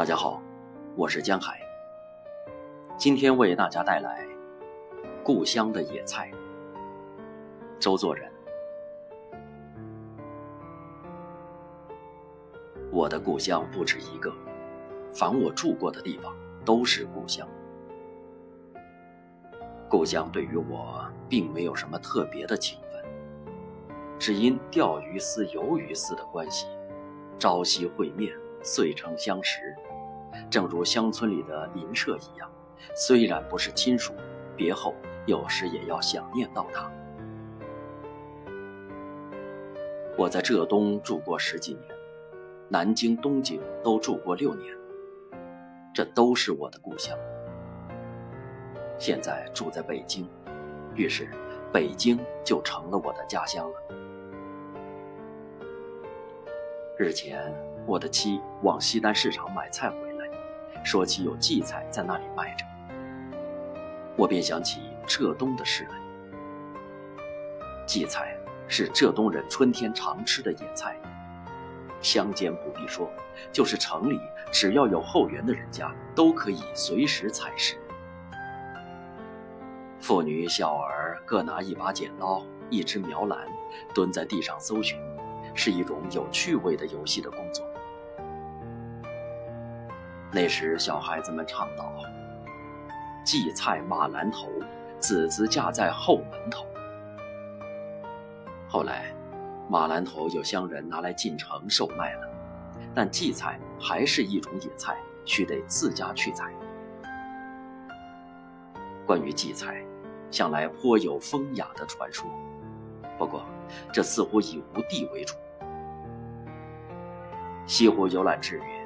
大家好，我是江海。今天为大家带来故乡的野菜。周作人，我的故乡不止一个，凡我住过的地方都是故乡。故乡对于我并没有什么特别的情分，只因钓鱼丝、游鱼丝的关系，朝夕会面。遂成相识，正如乡村里的邻舍一样，虽然不是亲属，别后有时也要想念到他。我在浙东住过十几年，南京、东京都住过六年，这都是我的故乡。现在住在北京，于是北京就成了我的家乡了。日前。我的妻往西单市场买菜回来，说起有荠菜在那里卖着，我便想起浙东的事来。荠菜是浙东人春天常吃的野菜，乡间不必说，就是城里只要有后园的人家，都可以随时采食。妇女小儿各拿一把剪刀、一只苗篮，蹲在地上搜寻，是一种有趣味的游戏的工作。那时，小孩子们唱道：“荠菜马兰头，子子架在后门头。”后来，马兰头有乡人拿来进城售卖了，但荠菜还是一种野菜，须得自家去采。关于荠菜，向来颇有风雅的传说，不过这似乎以吴地为主。西湖游览志云。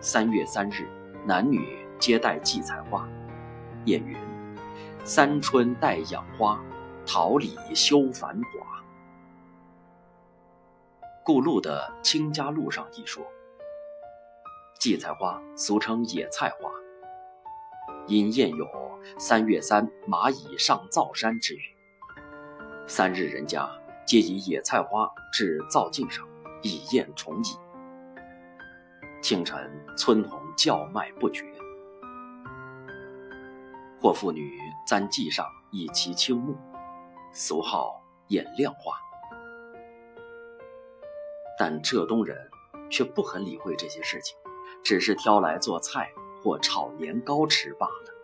三月三日，男女皆戴荠菜花。谚云：“三春带养花，桃李休繁华。”顾路的《清家路》上一说，荠菜花俗称野菜花，因谚有“三月三，蚂蚁上灶山”之语。三日人家皆以野菜花置灶镜上，以验虫蚁。清晨，村童叫卖不绝，或妇女簪髻上以其青木，俗号眼亮花。但浙东人却不很理会这些事情，只是挑来做菜或炒年糕吃罢了。